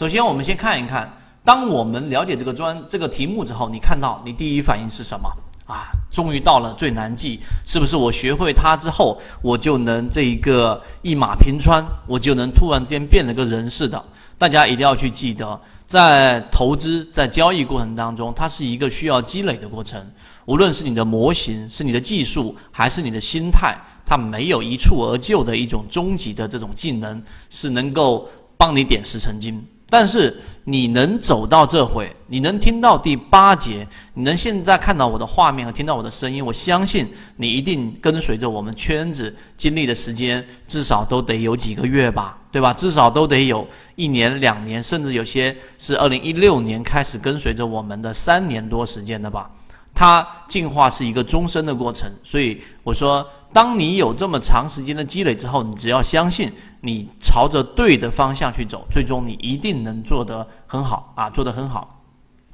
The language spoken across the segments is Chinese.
首先，我们先看一看，当我们了解这个专这个题目之后，你看到你第一反应是什么啊？终于到了最难记，是不是？我学会它之后，我就能这一个一马平川，我就能突然之间变了个人似的。大家一定要去记得，在投资在交易过程当中，它是一个需要积累的过程。无论是你的模型，是你的技术，还是你的心态，它没有一蹴而就的一种终极的这种技能，是能够帮你点石成金。但是你能走到这回，你能听到第八节，你能现在看到我的画面和听到我的声音，我相信你一定跟随着我们圈子经历的时间，至少都得有几个月吧，对吧？至少都得有一年、两年，甚至有些是二零一六年开始跟随着我们的三年多时间的吧。它进化是一个终身的过程，所以我说，当你有这么长时间的积累之后，你只要相信。你朝着对的方向去走，最终你一定能做得很好啊，做得很好。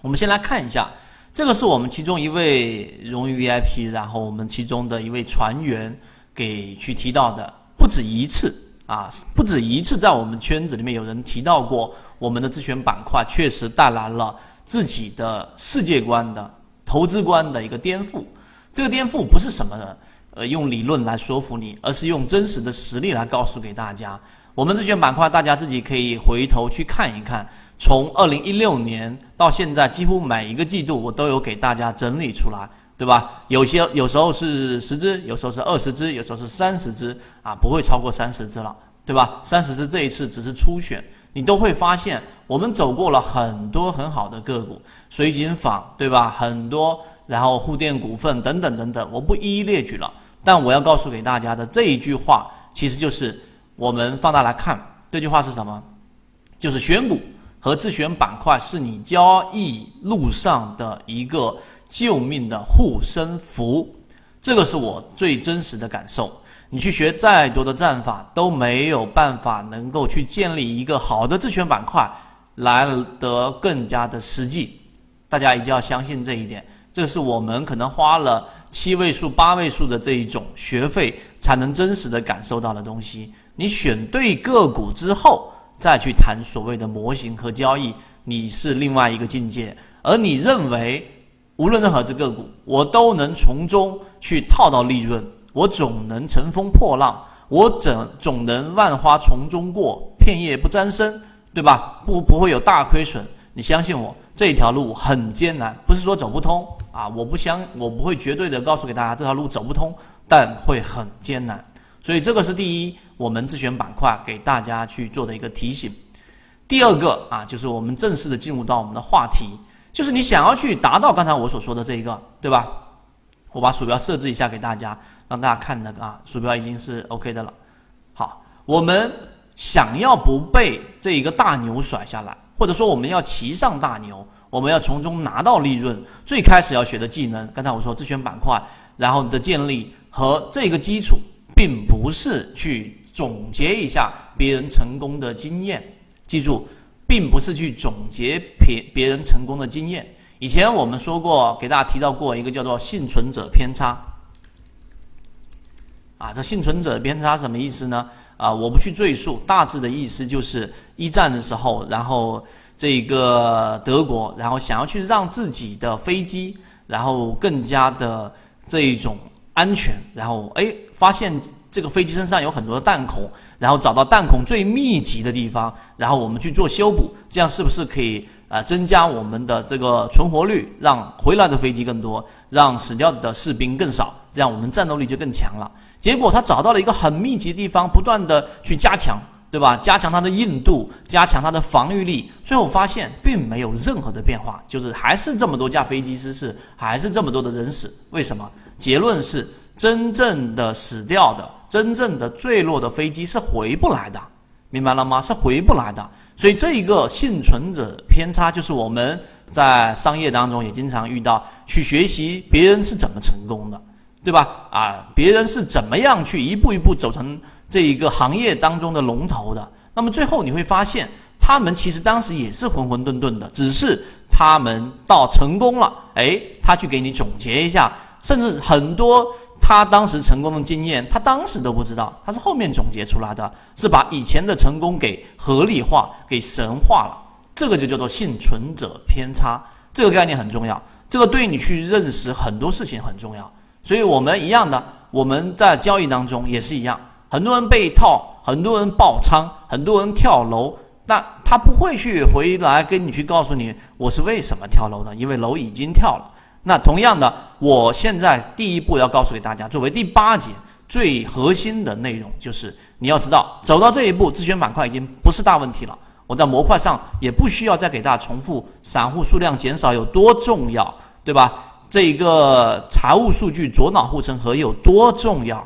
我们先来看一下，这个是我们其中一位荣誉 VIP，然后我们其中的一位船员给去提到的，不止一次啊，不止一次，在我们圈子里面有人提到过，我们的自选板块确实带来了自己的世界观的投资观的一个颠覆。这个颠覆不是什么呢？呃，用理论来说服你，而是用真实的实力来告诉给大家。我们自选板块，大家自己可以回头去看一看。从二零一六年到现在，几乎每一个季度我都有给大家整理出来，对吧？有些有时候是十只，有时候是二十只，有时候是三十只啊，不会超过三十只了，对吧？三十只这一次只是初选，你都会发现我们走过了很多很好的个股，水井坊，对吧？很多，然后沪电股份等等等等，我不一一列举了。但我要告诉给大家的这一句话，其实就是我们放大来看，这句话是什么？就是选股和自选板块是你交易路上的一个救命的护身符，这个是我最真实的感受。你去学再多的战法，都没有办法能够去建立一个好的自选板块来得更加的实际。大家一定要相信这一点。这是我们可能花了七位数、八位数的这一种学费，才能真实的感受到的东西。你选对个股之后，再去谈所谓的模型和交易，你是另外一个境界。而你认为，无论任何只个股，我都能从中去套到利润，我总能乘风破浪，我总总能万花丛中过，片叶不沾身，对吧？不，不会有大亏损。你相信我，这条路很艰难，不是说走不通。啊，我不相，我不会绝对的告诉给大家这条路走不通，但会很艰难。所以这个是第一，我们自选板块给大家去做的一个提醒。第二个啊，就是我们正式的进入到我们的话题，就是你想要去达到刚才我所说的这一个，对吧？我把鼠标设置一下给大家，让大家看那个啊，鼠标已经是 OK 的了。好，我们想要不被这一个大牛甩下来，或者说我们要骑上大牛。我们要从中拿到利润，最开始要学的技能，刚才我说自选板块，然后的建立和这个基础，并不是去总结一下别人成功的经验。记住，并不是去总结别别人成功的经验。以前我们说过，给大家提到过一个叫做幸存者偏差。啊，这幸存者偏差什么意思呢？啊，我不去赘述，大致的意思就是一战的时候，然后。这个德国，然后想要去让自己的飞机，然后更加的这一种安全，然后哎，发现这个飞机身上有很多的弹孔，然后找到弹孔最密集的地方，然后我们去做修补，这样是不是可以啊增加我们的这个存活率，让回来的飞机更多，让死掉的士兵更少，这样我们战斗力就更强了。结果他找到了一个很密集的地方，不断的去加强。对吧？加强它的硬度，加强它的防御力，最后发现并没有任何的变化，就是还是这么多架飞机失事，还是这么多的人死。为什么？结论是真正的死掉的、真正的坠落的飞机是回不来的，明白了吗？是回不来的。所以这一个幸存者偏差，就是我们在商业当中也经常遇到，去学习别人是怎么成功的，对吧？啊，别人是怎么样去一步一步走成。这一个行业当中的龙头的，那么最后你会发现，他们其实当时也是混混沌沌的，只是他们到成功了，哎，他去给你总结一下，甚至很多他当时成功的经验，他当时都不知道，他是后面总结出来的，是把以前的成功给合理化、给神化了。这个就叫做幸存者偏差，这个概念很重要，这个对你去认识很多事情很重要。所以我们一样的，我们在交易当中也是一样，很多人被套，很多人爆仓，很多人跳楼，那他不会去回来跟你去告诉你我是为什么跳楼的，因为楼已经跳了。那同样的，我现在第一步要告诉给大家，作为第八节最核心的内容，就是你要知道，走到这一步，自选板块已经不是大问题了。我在模块上也不需要再给大家重复散户数量减少有多重要，对吧？这一个财务数据左脑护城河有多重要？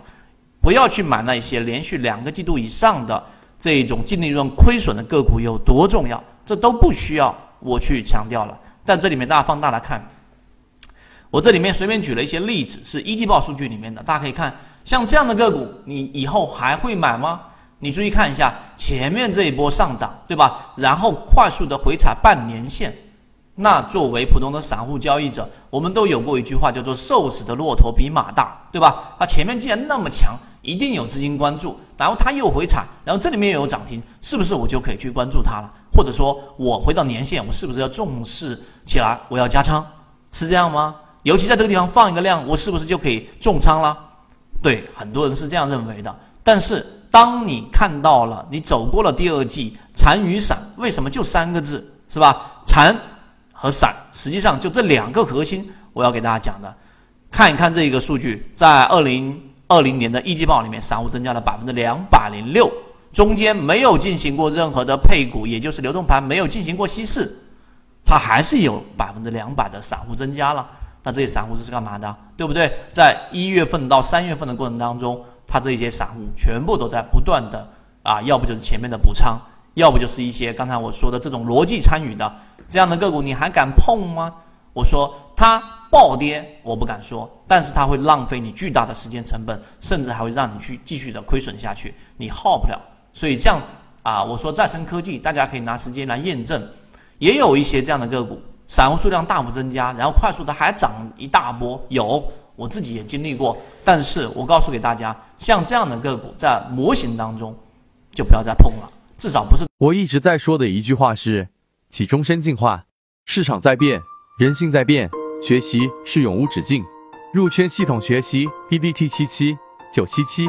不要去买那些连续两个季度以上的这种净利润亏损的个股有多重要？这都不需要我去强调了。但这里面大家放大来看。我这里面随便举了一些例子，是一季报数据里面的，大家可以看，像这样的个股，你以后还会买吗？你注意看一下前面这一波上涨，对吧？然后快速的回踩半年线，那作为普通的散户交易者，我们都有过一句话，叫做“瘦死的骆驼比马大”，对吧？它前面既然那么强，一定有资金关注，然后它又回踩，然后这里面又有涨停，是不是我就可以去关注它了？或者说我回到年线，我是不是要重视起来？我要加仓，是这样吗？尤其在这个地方放一个量，我是不是就可以重仓了？对，很多人是这样认为的。但是当你看到了，你走过了第二季残与散，为什么就三个字是吧？残和散，实际上就这两个核心，我要给大家讲的。看一看这一个数据，在二零二零年的一季报里面，散户增加了百分之两百零六，中间没有进行过任何的配股，也就是流动盘没有进行过稀释，它还是有百分之两百的散户增加了。那这些散户是干嘛的，对不对？在一月份到三月份的过程当中，他这些散户全部都在不断的啊，要不就是前面的补仓，要不就是一些刚才我说的这种逻辑参与的这样的个股，你还敢碰吗？我说它暴跌，我不敢说，但是它会浪费你巨大的时间成本，甚至还会让你去继续的亏损下去，你耗不了。所以这样啊，我说再生科技，大家可以拿时间来验证，也有一些这样的个股。散户数量大幅增加，然后快速的还涨一大波，有我自己也经历过。但是我告诉给大家，像这样的个股在模型当中就不要再碰了，至少不是。我一直在说的一句话是：起终身进化，市场在变，人性在变，学习是永无止境。入圈系统学习 B B T 七七九七七。